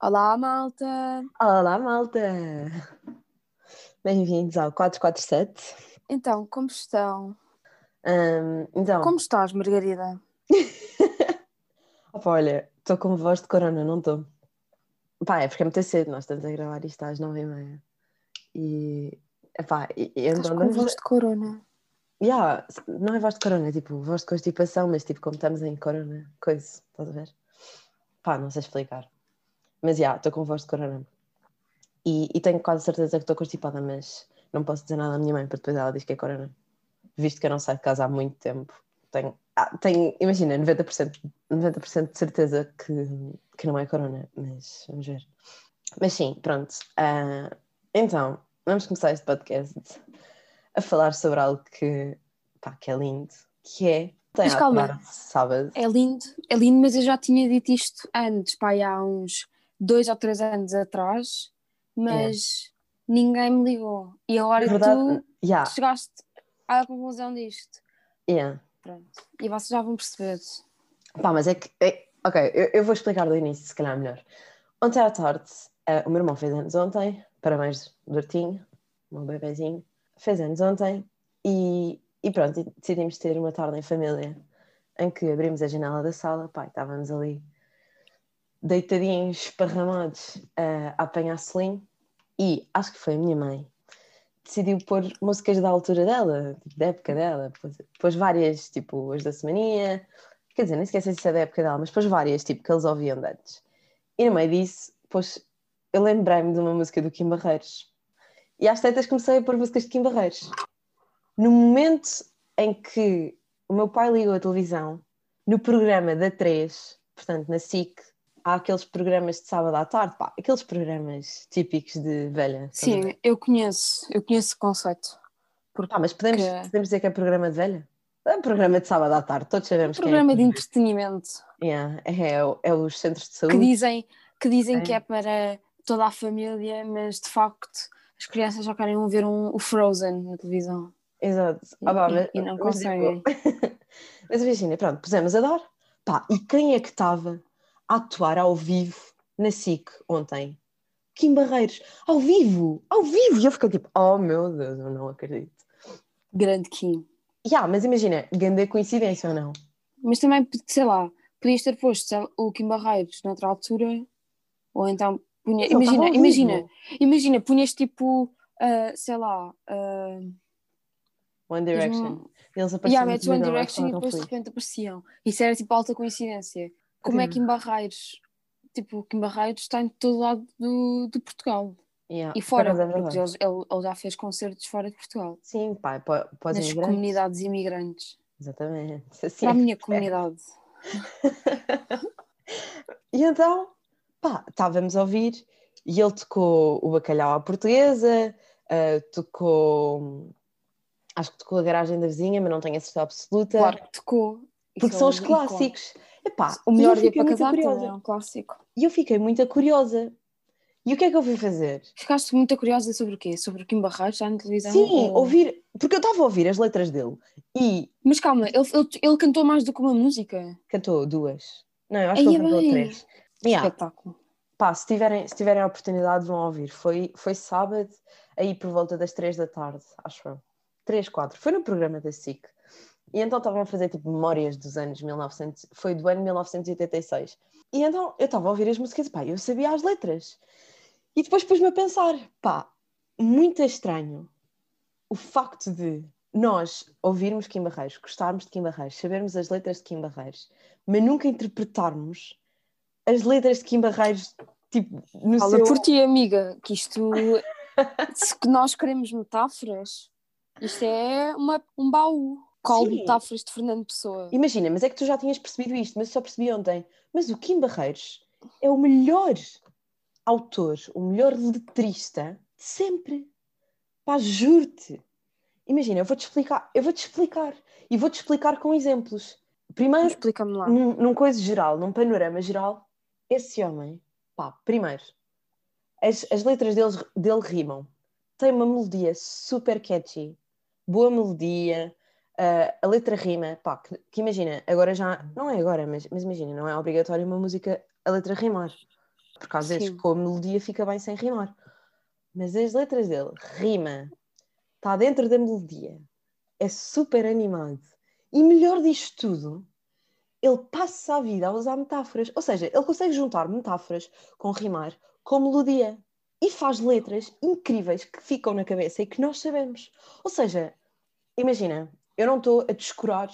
Olá, malta! Olá, malta! Bem-vindos ao 447. Então, como estão? Ahm, então, Como estás, Margarida? opa, olha, estou com voz de corona, não estou. Pá, é porque é muito cedo, nós estamos a gravar isto às nove e meia. E, epá, e, e então com voz de corona. Yeah, não é voz de corona, é tipo voz de constipação, mas tipo como estamos em corona, coisa, estás a ver? Pá, não sei explicar. Mas já, estou com voz de corona. E, e tenho quase certeza que estou constipada, mas não posso dizer nada à minha mãe, porque depois ela diz que é corona. Visto que eu não saio de casa há muito tempo. Tenho, ah, tenho imagina, 90%, 90 de certeza que, que não é corona, mas vamos ver. Mas sim, pronto. Ah, então, vamos começar este podcast a falar sobre algo que, pá, que é lindo, que é tem Mas calma. sábado. É lindo, é lindo, mas eu já tinha dito isto antes, pá, há uns dois ou três anos atrás, mas ninguém me ligou. E agora Na verdade, tu yeah, chegaste à conclusão disto. yeah. Pronto. E vocês já vão perceber. Pá, mas é que. é- ok, eu, eu vou explicar do início, se calhar melhor. Ontem à tarde, eh, o meu irmão fez anos ontem, parabéns, Dortinho, o meu bebezinho, fez anos ontem e, e pronto, decidimos ter uma tarde em família em que abrimos a janela da sala, pá, estávamos ali deitadinhos, esparramados a apanhar selim e acho que foi a minha mãe decidiu pôr músicas da altura dela, tipo, da época dela, pôs, várias, tipo as da Semaninha, quer dizer, nem sei se é da época dela, mas pôs várias, tipo, que eles ouviam antes. E no meio disso, pôs, eu lembrei-me de uma música do Kim Barreiros. E às tantas comecei a pôr músicas de Kim Barreiros. No momento em que o meu pai ligou a televisão, no programa da 3, portanto na SIC, há aqueles programas de sábado à tarde, pá, aqueles programas típicos de velha. Sim, eu conheço, eu conheço o conceito. Porque Pá, mas podemos, Que- podemos dizer que é programa de velha? É um programa de sábado à tarde, todos sabemos quem programa é. de entretenimento Yeah, é, é, é os centros de que saúde. dizem, que, dizem É. que é para toda a família, mas de facto as crianças já querem ver um, o Frozen na televisão. Exato. E- Ah, pá, e- mas, e não mas, conseguem. mas imagina, pronto, pusemos a dar. Pá, e quem é que estava a atuar ao vivo na SIC ontem? Kim Barreiros, ao vivo, ao vivo! E eu fiquei tipo, oh meu Deus, eu não acredito. Grande Kim. Yeah, mas imagina, grande coincidência ou não? Mas também, sei lá, podias ter posto lá, o Kim Barreiros noutra altura, ou então punha, imagina, imagina, imagina, punhas tipo, ah, sei lá, ah, One Direction. Eles yeah, apareciam metes no One Direction e depois de repente apareciam. Isso era tipo alta coincidência. Como é que Kim Barreiros, tipo, Kim Barreiros está em todo lado do, de Portugal Yeah, e fora, acaso é porque ele, ele- já fez concertos fora de Portugal, Sim, para os nas imigrantes. comunidades imigrantes. Exatamente. Assim Para a é que minha se comunidade. E então, pá, estávamos a ouvir e ele tocou o bacalhau à portuguesa, ah, tocou. Acho que tocou a garagem da vizinha, mas não tenho a certeza absoluta. Claro que tocou. porque são é os um ícone. Epá, O melhor dia para casar curiosa. é um clássico. E eu fiquei muito curiosa. E o que é que eu fui fazer? Ficaste muito curiosa sobre o quê? Sobre o Kim Barreiros, está na televisão? Sim, ou- ouvir, porque eu estava a ouvir as letras dele e Mas calma, ele, ele, ele cantou mais do que uma música. cantou duas. Não, eu acho que Aí ele é cantou bem. três. Yeah. Espetáculo. Pá, se tiverem, se tiverem a oportunidade, vão ouvir. Foi, foi sábado, aí por volta das três da tarde, acho eu. Três, quatro. Foi no programa da SIC. E então estavam a fazer tipo memórias dos anos 1900, foi do ano 1986. E então eu estava a ouvir as músicas e pá, eu sabia as letras. E depois pus-me a pensar, pá, muito estranho o facto de nós ouvirmos Kim Barreiros, gostarmos de Kim Barreiros, sabermos as letras de Kim Barreiros, mas nunca interpretarmos as letras de Kim Barreiros tipo no Fala seu... por ti, amiga, que isto. se nós queremos metáforas, isto é uma, um baú. Sim. metáforas de Fernando Pessoa. Imagina, mas é que tu já tinhas percebido isto, mas eu só percebi ontem. Mas o Kim Barreiros é o melhor autor, o melhor letrista de sempre. Pá, juro-te. Imagina, eu vou-te explicar, eu vou-te explicar. E vou-te explicar com exemplos. Primeiro, Explica-me lá. num, num coisa geral, num panorama geral, esse homem, pá, primeiro, as, as letras deles, dele rimam. Tem uma melodia super catchy, boa melodia, ah, a letra rima, pá, que, que imagina, agora já, não é agora, mas, mas imagina, não é obrigatório uma música a letra rimar. Porque às vezes Sim. com a melodia fica bem sem rimar. Mas as letras dele, rima, está dentro da melodia, é super animado. E melhor disto tudo, ele passa a vida a usar metáforas. Ou seja, ele consegue juntar metáforas com rimar, com melodia. E faz letras incríveis que ficam na cabeça e que nós sabemos. Ou seja, imagina, eu não estou a descurar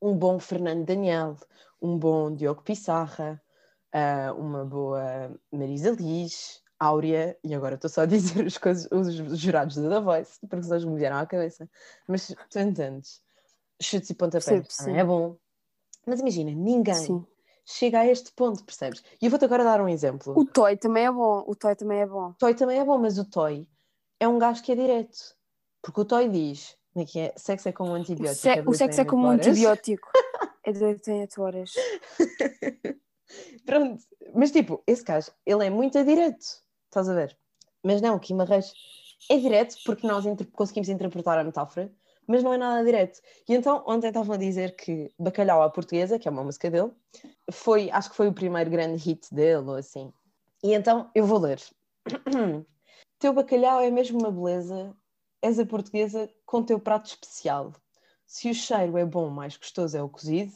um bom Fernando Daniel, um bom Diogo Pissarra, ah, uma boa Marisa Liz, Áurea, e agora estou só a dizer as coisas, os jurados da The Voice, porque os me vieram à cabeça. Mas tu entendes? Chutes e pontapés sim. é bom. Mas imagina, ninguém Sim. chega a este ponto, percebes? E eu vou-te agora dar um exemplo. O Toy também é bom. O Toy também é bom. O Toy também é bom, mas o Toy é um gajo que é direto. Porque o Toy diz, como é que é? Sexo é como um O, antibiótico. se- é o dois sexo é como um antibiótico. É 8 em 8 horas. Pronto, mas tipo, esse gajo, ele é muito direto, estás a ver? Mas não, o Kim Arraes é direto porque nós inter- conseguimos interpretar a metáfora, mas não é nada direto. E então, ontem estavam a dizer que Bacalhau à Portuguesa, que é uma música dele, foi, acho que foi o primeiro grande hit dele, ou assim. E então, eu vou ler. Teu bacalhau é mesmo uma beleza, és a portuguesa com teu prato especial. Se o cheiro é bom, mais gostoso é o cozido,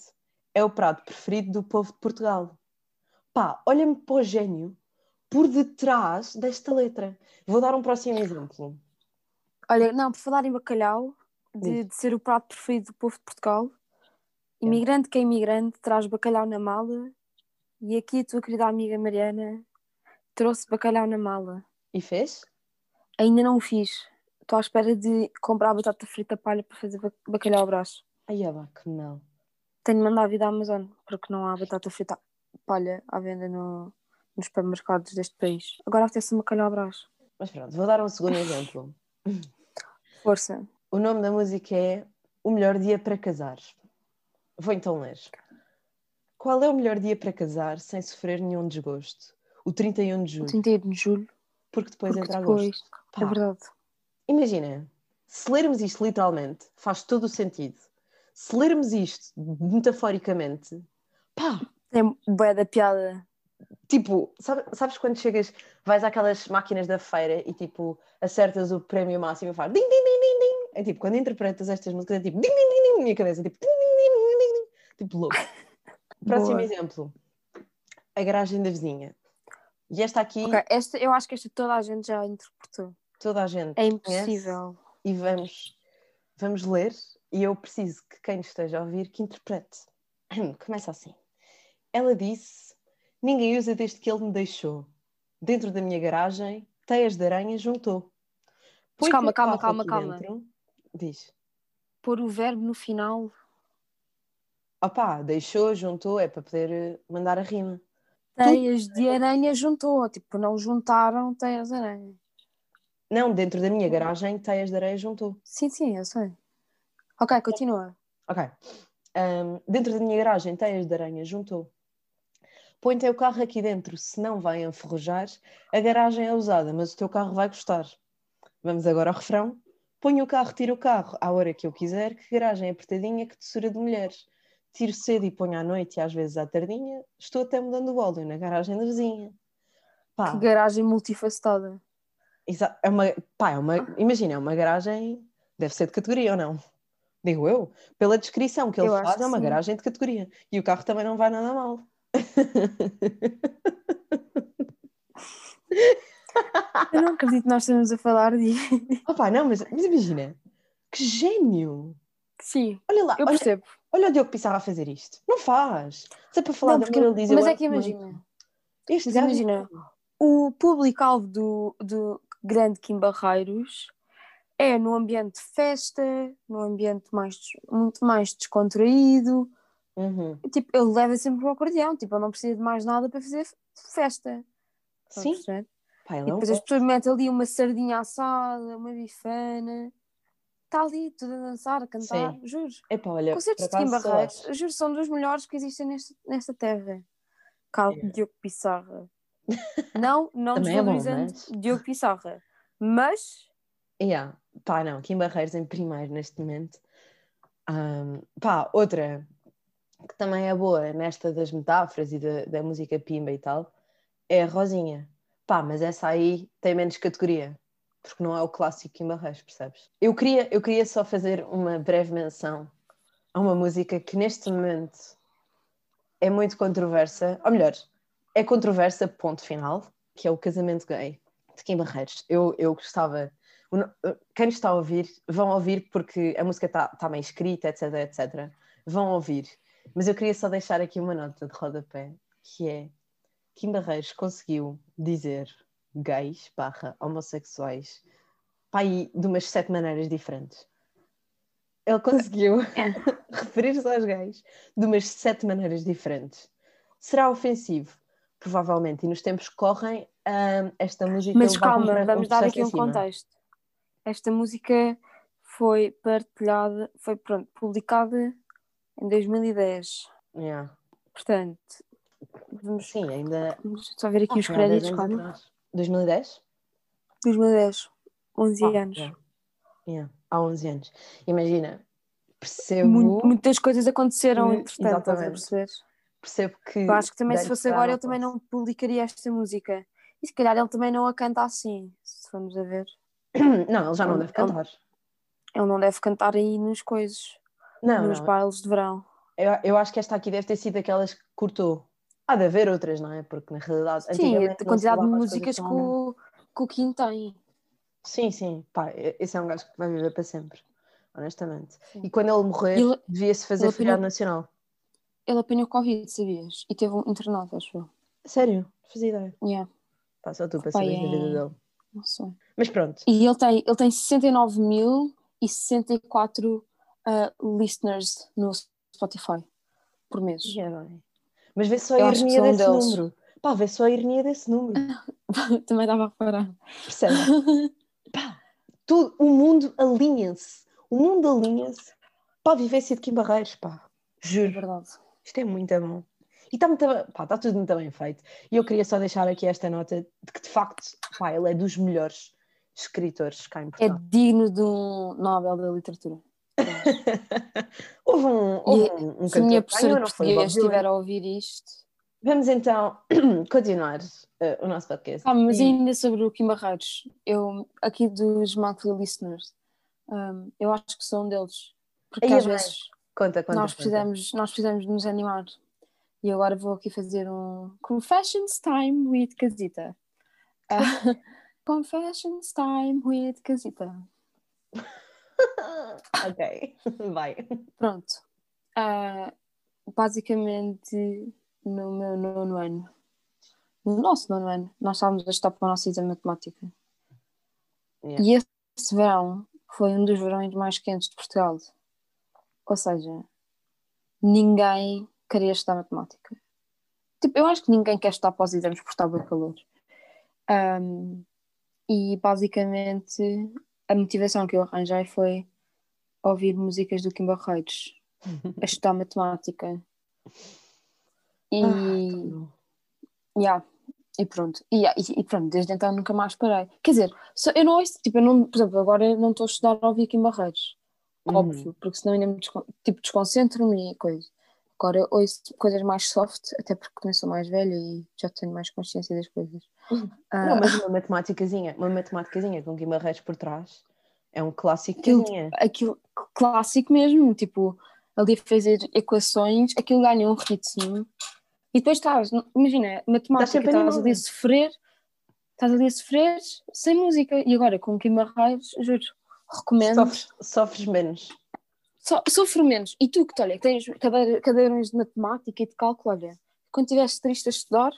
é o prato preferido do povo de Portugal. Pá, olha-me para o gênio por detrás desta letra. Vou dar um próximo exemplo. Olha, não, por falar em bacalhau, de, de ser o prato preferido do povo de Portugal, imigrante que é imigrante traz bacalhau na mala e aqui a tua querida amiga Mariana trouxe bacalhau na mala. E fez? Ainda não o fiz. Estou à espera de comprar batata frita palha para fazer ba- bacalhau ao braço. Ai, aba, que não. Tenho de mandar a vida à Amazon, porque não há batata frita palha à venda no, nos supermercados deste país. Agora apetece um bacalhau ao. Mas pronto, vou dar um segundo exemplo. Força. O nome da música é O Melhor Dia para Casar. Vou então ler. Qual é o melhor dia para casar sem sofrer nenhum desgosto? O 31 de julho, 31 de julho. porque depois Porque entra depois. agosto. Pá, É verdade. Imagina, se lermos isto literalmente, faz todo o sentido. Se lermos isto metaforicamente, pá, Tem bué da piada. tipo, sabe- sabes quando chegas, vais àquelas máquinas da feira e tipo, acertas o prémio máximo e faz ding, ding, ding, ding, ding. É tipo, quando interpretas estas músicas, é tipo, ding, ding, ding, minha cabeça, tipo, ding, ding, ding, ding, tipo, louco. Próximo Boa. exemplo, a garagem da vizinha. E esta aqui, Ok, esta, eu acho que esta toda a gente já interpretou. Toda a gente É impossível. e vamos, vamos ler e eu preciso que quem esteja a ouvir que interprete. Começa assim. Ela disse: Ninguém usa desde que ele me deixou. Dentro da minha garagem, teias de aranha juntou. Põe calma, calma, calma, calma. dentro. Diz. Pôr o verbo no final. Opá, deixou, juntou, é para poder eh, mandar a rima. Teias de aranha juntou. Tipo, não juntaram teias de aranha. Não, dentro da minha garagem, teias de areia juntou. Sim, sim, eu sei. Ok, continua. Ok. Ahm, dentro da minha garagem, teias de aranha juntou. Põe teu carro aqui dentro, se não vai enferrujar. A garagem é usada, mas o teu carro vai gostar. Vamos agora ao refrão. Põe o carro, tira o carro, à hora que eu quiser, que garagem apertadinha, que doçura de mulheres. Tiro cedo e ponho à noite e às vezes à tardinha. Estou até mudando o óleo na garagem da vizinha. Pá, Que garagem multifacetada. É uma, pá, é uma, imagina, é uma garagem, deve ser de categoria ou não? Digo eu, pela descrição que ele Eu faz, é uma sim. garagem de categoria. E o carro também não vai nada mal. Eu não acredito que nós estamos a falar de. Opa, não, mas, mas imagina, que gênio! Sim, Olha lá, eu olha, percebo. olha o Diogo Pissarra a fazer isto. Não faz. Se é para falar Não, porque- Maria Elisa, mas eu é que imagina. Este Mas imagina, o público-alvo do, do grande Kim Barreiros é no ambiente de festa, no ambiente mais, muito mais descontraído. Uhum. Tipo, ele leva sempre o acordeão, tipo, ele não precisa de mais nada para fazer festa. Sim, ele E depois as pessoas metem ali uma sardinha assada, uma bifana. Está ali tudo a dançar, a cantar, Sim. juro. Epá, olha, Concertos de Kim Barreiros, juro, são dos melhores que existem neste, nesta terra. Cal É. Diogo Pissarra. Não, não Também é bom, desvalorizando mas- Diogo Pissarra. Mas, Yeah. Pá, não, Kim Barreiros em primeiro neste momento. Ahm, pá, outra que também é boa nesta das metáforas e da, da música pimba e tal, é a Rosinha. Pá, mas essa aí tem menos categoria, porque não é o clássico Kim Barreiros, percebes? Eu queria, eu queria só fazer uma breve menção a uma música que neste momento é muito controversa, ou melhor, é controversa, ponto final, que é o Casamento Gay, de Kim Barreiros. Eu, eu gostava, quem está a ouvir, vão ouvir porque a música está tá bem escrita, etc, etc. Vão ouvir. Mas eu queria só deixar aqui uma nota de rodapé, que é Kim Barreiros conseguiu dizer gays barra homossexuais pá, aí de umas sete maneiras diferentes. Ele conseguiu é. referir-se aos gays de umas sete maneiras diferentes. Será ofensivo? Provavelmente. E nos tempos que correm, um, esta música. Mas calma, vamos dar aqui um contexto. Esta música foi partilhada, foi pronto, publicada em 2010. Yeah. Portanto, vamos, Sim, ainda. Vamos só ver aqui ah, os créditos, calma. 2010? 2010, 11 ah, anos. Yeah. Yeah. Há 11 anos. Imagina, percebo. muitas coisas aconteceram, entretanto, estás a perceber? Percebo que. Eu acho que também, se fosse agora, eu também não publicaria esta música. E se calhar ele também não a canta assim, se formos a ver. Não, ele já não deve cantar. Ele não deve cantar aí nos coisas. Não. Nos não. bailes de verão. Eu, eu acho que esta aqui deve ter sido aquelas que cortou. Há de haver outras, não é? Porque na realidade. Sim, a quantidade de músicas que o, que o Kim tem. Sim, sim. Pá, esse é um gajo que vai viver para sempre, honestamente. Sim. E quando ele morrer, ele, devia-se fazer feriado nacional. Ele apanhou Covid, sabias? E teve um internado, acho eu. Sério? Fazia ideia. Yeah. Pá, só tu para saber é... a vida dele. Não sei. Mas pronto. E ele tem, ele tem 69 mil e 64 uh, listeners no Spotify por mês. Yeah, Mas vê só a ironia desse deles. número. Pá, vê só a ironia desse número. Também estava a reparar. Percebe? Pá, o mundo alinha-se. O mundo alinha-se para a vivência de Kim Barreiros, pá. Juro. É verdade. Isto é muito bom. E está, muito, pá, está tudo muito bem feito. E eu queria só deixar aqui esta nota de que, de facto, pá, ele é dos melhores escritores cá em Portugal. É digno de um Nobel da Literatura. houve um, houve um, um Se a minha professora portuguesa estiver a ouvir isto... Vamos então continuar uh, o nosso podcast. Ah, mas e... ainda sobre o Kim Barreiros, eu, aqui dos monthly listeners, um, eu acho que sou um deles. Porque Aí às vezes conta, conta, nós, precisamos, nós precisamos nos animar. E agora vou aqui fazer um Confessions Time with Casita. Uh, confessions Time with Casita. ok, vai. Pronto. Uh, basicamente, no meu nono ano, no nosso nono ano, nós estávamos a estudar para o nosso exame de matemática. Yeah. E esse verão foi um dos verões mais quentes de Portugal. Ou seja, ninguém queria estudar matemática. Tipo, eu acho que ninguém quer estudar para os exames por estar bem calor. Um, e basicamente a motivação que eu arranjei foi ouvir músicas do Kim Barreiros, a estudar matemática. E, ah, yeah, e pronto. E, e, pronto, desde então nunca mais parei. Quer dizer, eu não ouço, tipo, eu não, por exemplo, agora não estou a estudar a ouvir Kim Uhum. Óbvio, porque senão ainda me tipo, desconcentro-me e coisa. Agora ouço coisas mais soft, até porque também sou mais velha e já tenho mais consciência das coisas. Uhum. Não, mas uma matemáticazinha, uma matemáticazinha com Guimarães por trás é um clássico. Aquilo, aquilo clássico mesmo, tipo, ali a fazer equações, aquilo ganha um ritmo. E depois estás, imagina, matemática, estás ali a sofrer, estás ali a sofrer sem música. E agora com Guimarães, juro, recomendo. Sofres, sofres menos so, sofro menos. E tu que, olha, tens cadernos de matemática e de cálculo, olha, quando estiveste triste a estudar...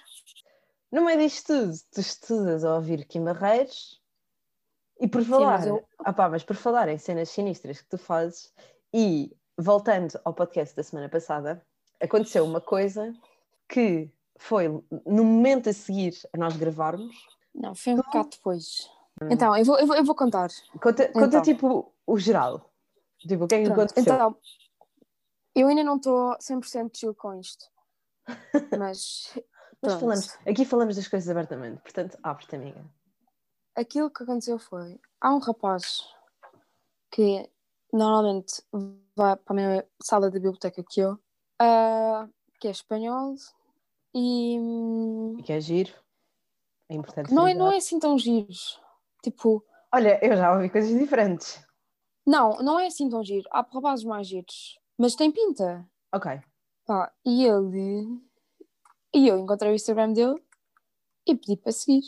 Não é disto tudo, tu estudas a ouvir Kim Barreiros e por falar, Sim, mas, eu... ah, pá, mas por falar em cenas sinistras que tu fazes e voltando ao podcast da semana passada, aconteceu uma coisa que foi no momento a seguir a nós gravarmos. Não, foi um tu... bocado depois. Hum. Então, eu vou, eu vou, eu vou contar. Conta, conta então. tipo o geral. Tipo, o que é que aconteceu? Então, eu ainda não estou 100% chill com isto. Mas. Mas falamos, aqui falamos das coisas abertamente, portanto, abre-te, amiga. Aquilo que aconteceu foi: há um rapaz que normalmente vai para a mesma sala da biblioteca que eu, uh, que é espanhol e. E que é giro. É importante. Não é, não é assim tão giros. Tipo, Olha, eu já ouvi coisas diferentes. não, não é assim tão giro. Há rapazes mais giros. Mas tem pinta. Ok. Pá, e ele. E eu encontrei o Instagram dele e pedi para seguir.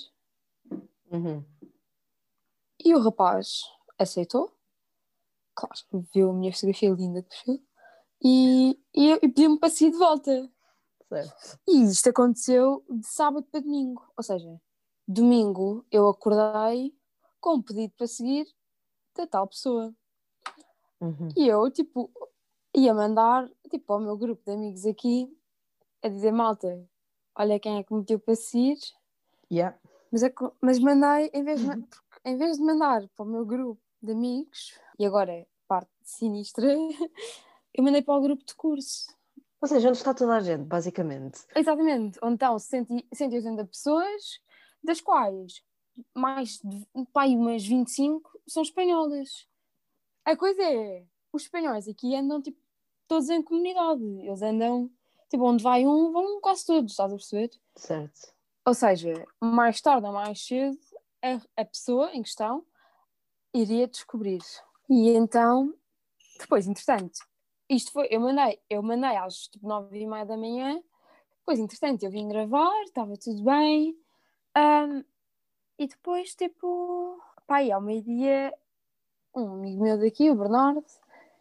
Uhum. E o rapaz aceitou. Claro, viu a minha fotografia linda de perfil. E, e, e pediu-me para seguir de volta. Certo. E isto aconteceu de sábado para domingo. Ou seja, domingo eu acordei com um pedido para seguir da tal pessoa. Uhum. E eu, tipo, ia mandar, tipo, ao meu grupo de amigos aqui, a dizer, malta, olha quem é que me meteu para seguir. Yeah. Mas, é mas mandei, em vez, de, porque em vez de mandar para o meu grupo de amigos, e agora é parte sinistra, eu mandei para o grupo de curso. Ou seja, onde está toda a gente, basicamente. Exatamente, onde estão 100 180 pessoas, das quais mais de pai, umas 25 são espanholas. A coisa é, os espanhóis aqui andam tipo todos em comunidade, eles andam, tipo, onde vai um, vão quase todos, estás a perceber? Certo. Ou seja, mais tarde ou mais cedo, a, a pessoa em questão iria descobrir. E então, depois, entretanto, isto foi, eu mandei, eu mandei às tipo, nove e meia da manhã, depois, entretanto, eu vim gravar, estava tudo bem, ahm, e depois, tipo, pá, aí ao meio-dia, um amigo meu daqui, o Bernardo,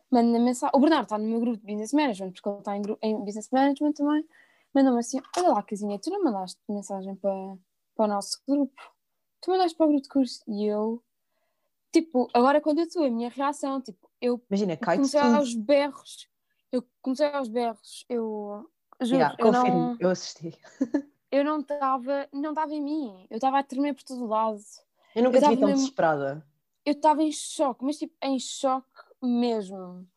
manda mensagem, o Bernardo está no meu grupo de Business Management, porque ele está em, em Business Management também, mandou-me assim, olha lá, Casinha, tu não mandaste mensagem para, para o nosso grupo? Tu mandaste para o grupo de curso? E eu, tipo, agora quando eu estou, a minha reação, tipo, eu Imagina, comecei tudo. aos berros, eu comecei aos berros, eu juro, Yeah, eu confirmo, não eu assisti. eu não estava não estava em mim, eu estava a tremer por todo lado, Eu nunca Eu te vi tão desesperada. eu estava em choque, mas tipo, em choque mesmo.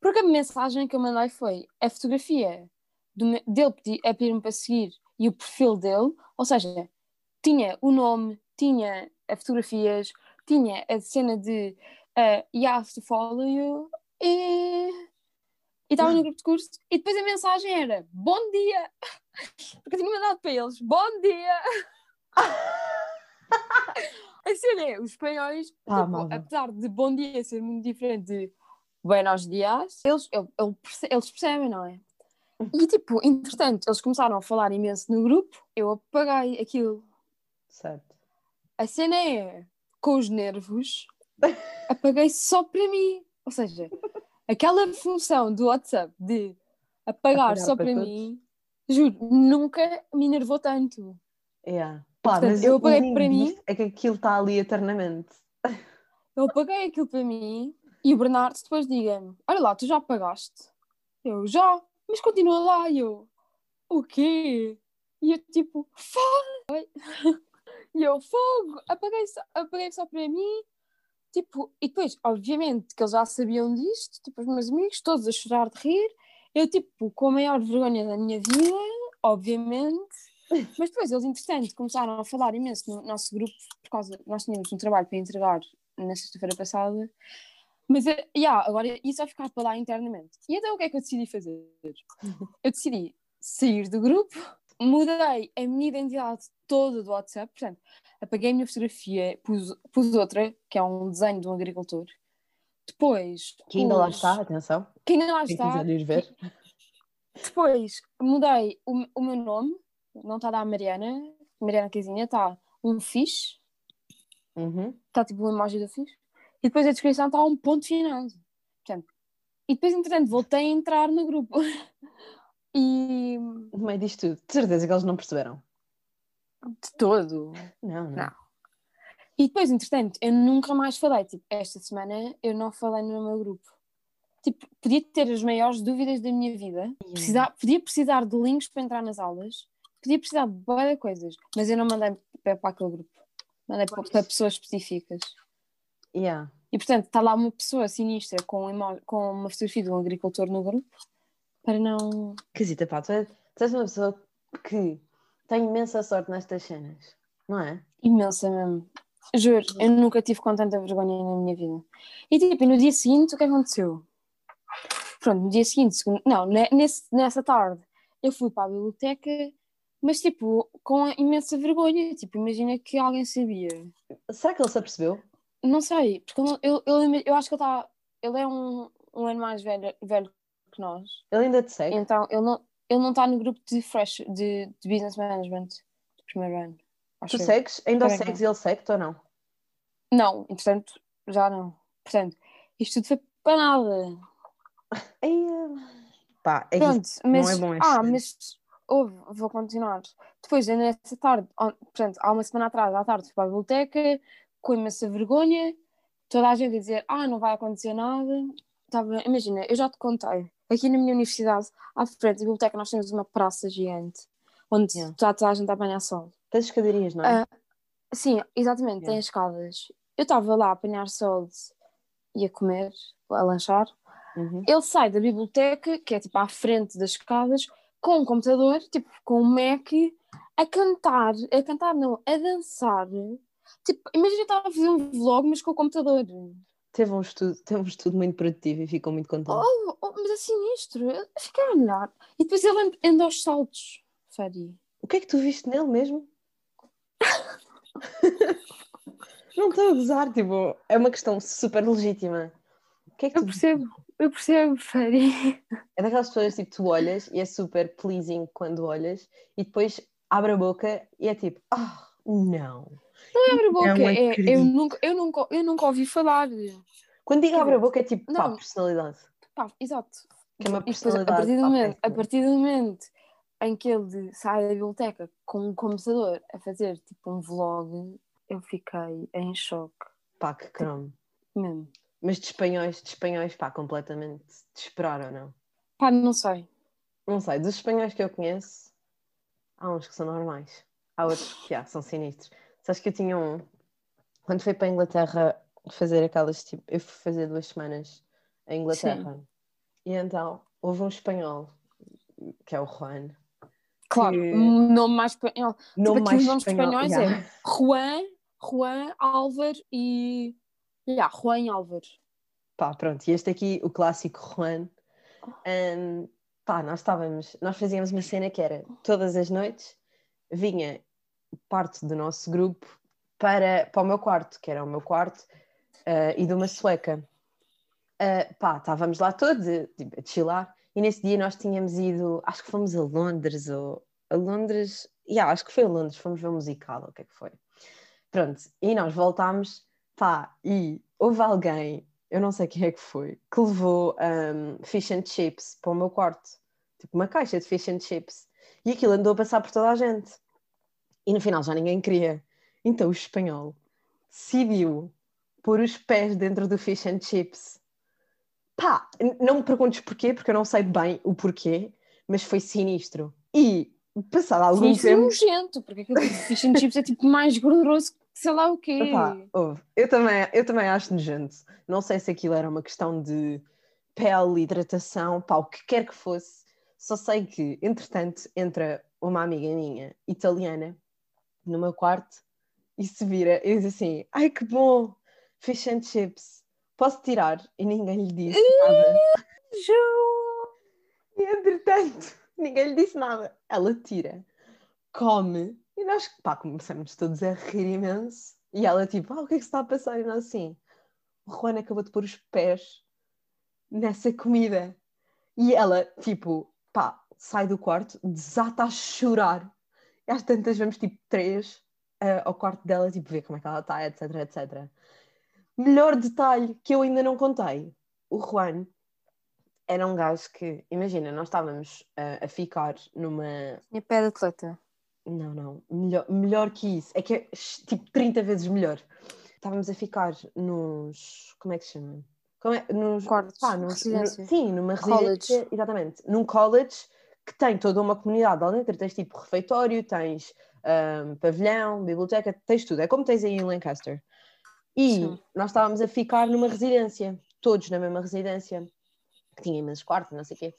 Porque a mensagem que eu mandei foi a fotografia do dele pedi- a pedir-me para seguir e o perfil dele, ou seja, tinha o nome, tinha as fotografias, tinha a cena de uh, you have to follow you. E e estava no grupo de curso. E depois a mensagem era bom dia porque eu tinha mandado para eles bom dia a cena é, os espanhóis Ah, tipo, apesar de bom dia ser muito diferente de buenos dias eles, eles percebem, não é? E tipo, entretanto, eles começaram a falar imenso no grupo, eu apaguei aquilo. Certo. A cena é, com os nervos, apaguei só para mim. Ou seja, aquela função do WhatsApp de apagar, Apagar só para para, mim, juro, nunca me enervou tanto. Yeah. Pá, Portanto, mas eu apaguei para mim. É que aquilo está ali eternamente. Eu apaguei aquilo para mim e o Bernardo depois diga-me: Olha lá, tu já apagaste? Eu já, mas continua lá. E eu: O quê? E eu tipo: Fogo! E eu: Fogo! Apaguei só, apaguei só para mim. Tipo, e depois, obviamente, que eles já sabiam disto, tipo, os meus amigos, todos a chorar de rir. Eu, tipo, com a maior vergonha da minha vida, obviamente. Mas depois eles, entretanto, começaram a falar imenso no nosso grupo, por causa nós tínhamos um trabalho para entregar na sexta-feira passada. Mas, eh, yeah, agora isso vai ficar para lá internamente. E então o que é que eu decidi fazer? Eu decidi sair do grupo, mudei a minha identidade toda do WhatsApp, portanto, apaguei a minha fotografia, pus, pus outra, que é um desenho de um agricultor. Depois. Que ainda lá pus- está, atenção. Que ainda lá Quem está. quiser ir ver. Depois mudei o, o meu nome, não está da Mariana, Mariana Casinha, está um fixe, Uhum. está tipo uma imagem do fixe, e depois a descrição está um ponto final. Portanto, e depois, entretanto, voltei a entrar no grupo. e No meio disto tudo. De certeza que eles não perceberam. de todo. Não, não. Não. E depois, entretanto, eu nunca mais falei. Tipo, esta semana eu não falei no meu grupo. Tipo, podia ter as maiores dúvidas da minha vida. Precisar, podia precisar de links para entrar nas aulas. Podia precisar de várias coisas. Mas eu não mandei para, para aquele grupo. Mandei para, para pessoas específicas. Yeah. E, portanto, está lá uma pessoa sinistra com, uma, com uma fotografia de um agricultor no grupo. Para não... Casita, pá, tu és, tu és uma pessoa que tem imensa sorte nestas cenas, não é? Imensa mesmo. Juro, eu nunca tive com tanta vergonha na minha vida. E tipo, e no dia seguinte, o que aconteceu? Pronto, no dia seguinte, segundo- não, ne- nesse, nessa tarde, eu fui para a biblioteca mas tipo, com imensa vergonha. Tipo, imagina que alguém sabia. Será que ele se apercebeu? Não sei, porque eu, eu, eu, eu acho que ele está. Ele é um, um ano mais velho, velho que nós. Ele ainda te segue? Então, ele não ele não está no grupo de fresh de, de business management do primeiro ano. Tu segues? Ainda o segues ele segue-te ou não? Não, entretanto, já não. Portanto, isto tudo foi para nada. Pá, é Pronto, mas, não é bom Ah, mas houve, vou continuar. Depois, nessa tarde, portanto, há uma semana atrás, à tarde, fui para a biblioteca, com imensa vergonha, toda a gente a dizer, ah, não vai acontecer nada. Tava, imagina, eu já te contei, aqui na minha universidade, à frente da biblioteca, nós temos uma praça gigante, onde yeah. está toda a gente a apanhar sol. Tens escadarias, não é? Uh, sim, exatamente, yeah. tem escadas. Eu estava lá a apanhar sol e a comer, a lanchar. Uhum. Ele sai da biblioteca, que é tipo à frente das escadas, com um computador, tipo com um Mac, a cantar, a cantar não, a dançar. Tipo, imagina estar a fazer um vlog, mas com o computador. Teve um estudo, teve um estudo muito produtivo e ficou muito contente. Oh, oh mas é sinistro, eu fiquei a olhar. E depois ele anda aos saltos, Fadi. O que é que tu viste nele mesmo? não estou a gozar, tipo, é uma questão super legítima. O que é que eu tu... percebo, eu percebo, Fari. É daquelas pessoas tipo, tu olhas e é super pleasing quando olhas e depois abre a boca e é tipo, ah, oh, não. Não é abre a boca, é, eu, nunca, eu, nunca, eu nunca ouvi falar. Quando digo abre a boca é tipo, não, pá, personalidade. Pá, exato. Que é uma personalidade. a, partir do momento, a partir do momento em que ele sai da biblioteca com um computador a fazer tipo um vlog, eu fiquei em choque. Pá, que cromo. Tipo, mesmo. Mas de espanhóis, de espanhóis, pá, completamente desesperaram, não? Pá, não sei. Não sei, dos espanhóis que eu conheço, há uns que são normais. Há outros que já, são sinistros. Sabes que eu tinha um. Quando fui para a Inglaterra fazer aquelas tipo. Eu fui fazer duas semanas em Inglaterra. Sim. E então houve um espanhol, que é o Juan. Claro, que... um nome mais espanhol. Nome tipo, mais os nomes espanhol, espanhóis é yeah. é Juan, Juan, Álvaro e. Yeah, Juan Álvaro. Pá, pronto, e este aqui, o clássico Juan. Um, pá, nós estávamos, nós fazíamos uma cena que era todas as noites vinha parte do nosso grupo para, para o meu quarto, que era o meu quarto, uh, e de uma sueca. Uh, pá, estávamos lá todos tipo, a chilar, e nesse dia nós tínhamos ido, acho que fomos a Londres, ou a Londres, yeah, acho que foi a Londres, fomos ver um musical, o que é que foi. Pronto, e nós voltámos, pá, e houve alguém, eu não sei quem é que foi, que levou um, fish and chips para o meu quarto, tipo uma caixa de fish and chips, e aquilo andou a passar por toda a gente. E no final já ninguém queria. Então o espanhol decidiu pôr os pés dentro do fish and chips. Pá, não me perguntes porquê, porque eu não sei bem o porquê, mas foi sinistro. E passado algum sinistro tempo. Sinistro nojento, porque aquele fish and chips é tipo mais gorduroso que sei lá o quê. Epá, eu, também, eu também acho nojento. Não sei se aquilo era uma questão de pele, hidratação, pá, o que quer que fosse. Só sei que, entretanto, entra uma amiga minha italiana no meu quarto e se vira e diz assim: Ai que bom, fish and chips, posso tirar? E ninguém lhe disse nada. e entretanto, ninguém lhe disse nada. Ela tira, come e nós pá, começamos todos a rir imenso. E ela tipo: ah, O que é que se está a passar? E nós assim: O Juan acabou de pôr os pés nessa comida. E ela, tipo, pá, sai do quarto, desata a chorar e às tantas vamos tipo três uh, ao quarto dela, tipo, ver como é que ela está, etc, etc. Melhor detalhe que eu ainda não contei: o Juan era um gajo que, imagina, nós estávamos uh, a ficar numa. Tinha pé de atleta. Não, não, melhor, melhor que isso. É que é tipo 30 vezes melhor. Estávamos a ficar nos. Como é que se chama? Como é? Nos. Quartos. Pá, nos, no, sim, numa residência. College. Exatamente. Num college que tem toda uma comunidade lá dentro, tens tipo refeitório, tens um, pavilhão, biblioteca, tens tudo, é como tens aí em Lancaster. E Sim. nós estávamos a ficar numa residência, todos na mesma residência, que tinha imensos quartos, não sei o quê.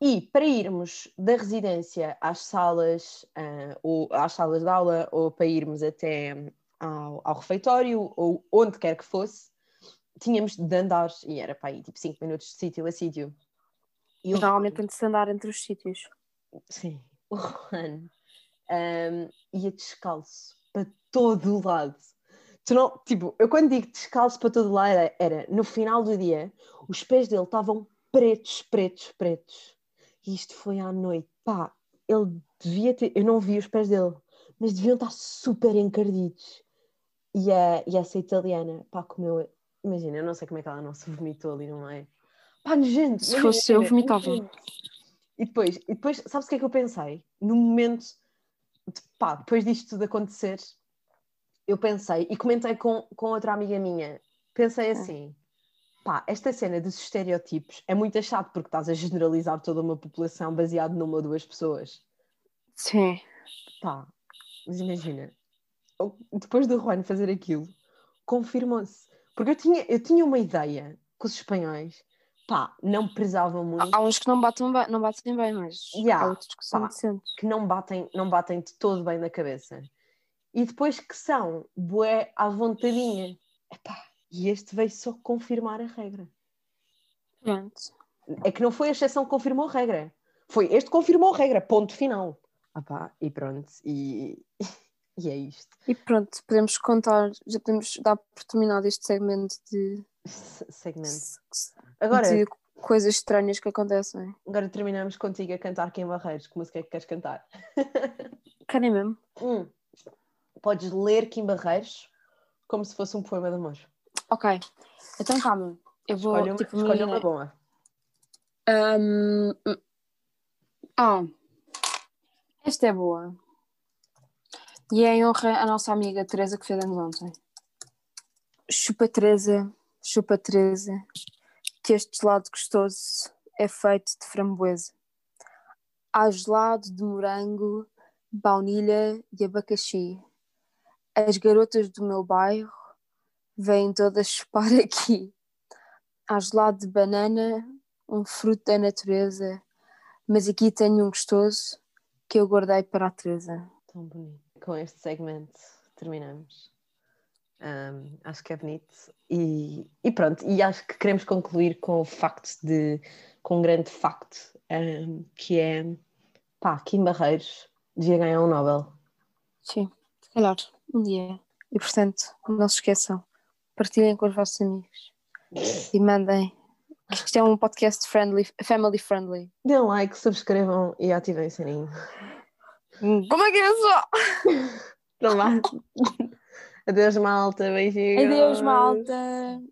E para irmos da residência às salas, uh, ou às salas de aula, ou para irmos até ao, ao refeitório, ou onde quer que fosse, tínhamos de andar, e era para aí tipo 5 minutos de sítio a sítio. E Normalmente tem de se andar entre os sítios. Sim. O Juan um, ia descalço para todo o lado. Tu não, tipo, eu quando digo descalço para todo lado era, era no final do dia, os pés dele estavam pretos, pretos, pretos. E isto foi à noite. Pá, ele devia ter. Eu não vi os pés dele, mas deviam estar super encardidos. E, a, e essa italiana, pá, comeu. Imagina, eu não sei como é que ela não se vomitou ali, não é? Pá, gente. Se fosse eu, vomitava. E depois, e depois, sabes o que é que eu pensei? No momento, de, pá, depois disto tudo acontecer, eu pensei, e comentei com, com outra amiga minha, pensei assim, pá, esta cena dos estereótipos é muito chato porque estás a generalizar toda uma população baseado numa ou duas pessoas. Sim. Pá, mas imagina, depois do Juan fazer aquilo, confirmou-se. Porque eu tinha, eu tinha uma ideia que os espanhóis, pá, não prezavam muito. Há uns que não batem bem, não batem bem mas yeah, há outros que são pá, decentes. Que não batem, não batem de todo bem na cabeça. E depois que são, bué à vontadinha. Epá, e este veio só confirmar a regra. Pronto. É que não foi a exceção que confirmou a regra. Foi este que confirmou a regra, ponto final. Ah pá, e pronto. E, e é isto. E pronto, podemos contar, já podemos dar por terminado este segmento de. Segmento. Agora. De coisas estranhas que acontecem. Agora terminamos contigo a cantar Kim Barreiros. Que música é que queres cantar? Querem mesmo? Hum. Podes ler Kim Barreiros como se fosse um poema de amor. Ok, então calma. Eu vou. Escolha uma, tipo, escolha uma boa. Um... Oh, esta é boa. E é em honra à nossa amiga Teresa que fez anos ontem. Chupa Teresa, chupa Teresa, que este gelado gostoso é feito de framboesa. Há gelado de morango, baunilha e abacaxi. As garotas do meu bairro vêm todas chupar aqui. Há gelado de banana, um fruto da natureza, mas aqui tenho um gostoso que eu guardei para a Teresa. Tão bonito. Com este segmento terminamos. Um, acho que é bonito. E, e, pronto, e acho que queremos concluir com o facto de, com um grande facto, um, que é pá, Kim Barreiros devia ganhar um Nobel. Sim, se calhar, um dia. E portanto, não se esqueçam, partilhem com os vossos amigos e mandem. Isto é um podcast friendly, family friendly. Dêem like, subscrevam e ativem o sininho. Como é que é só? Então vá. Adeus, malta. Beijinhos. Adeus, malta.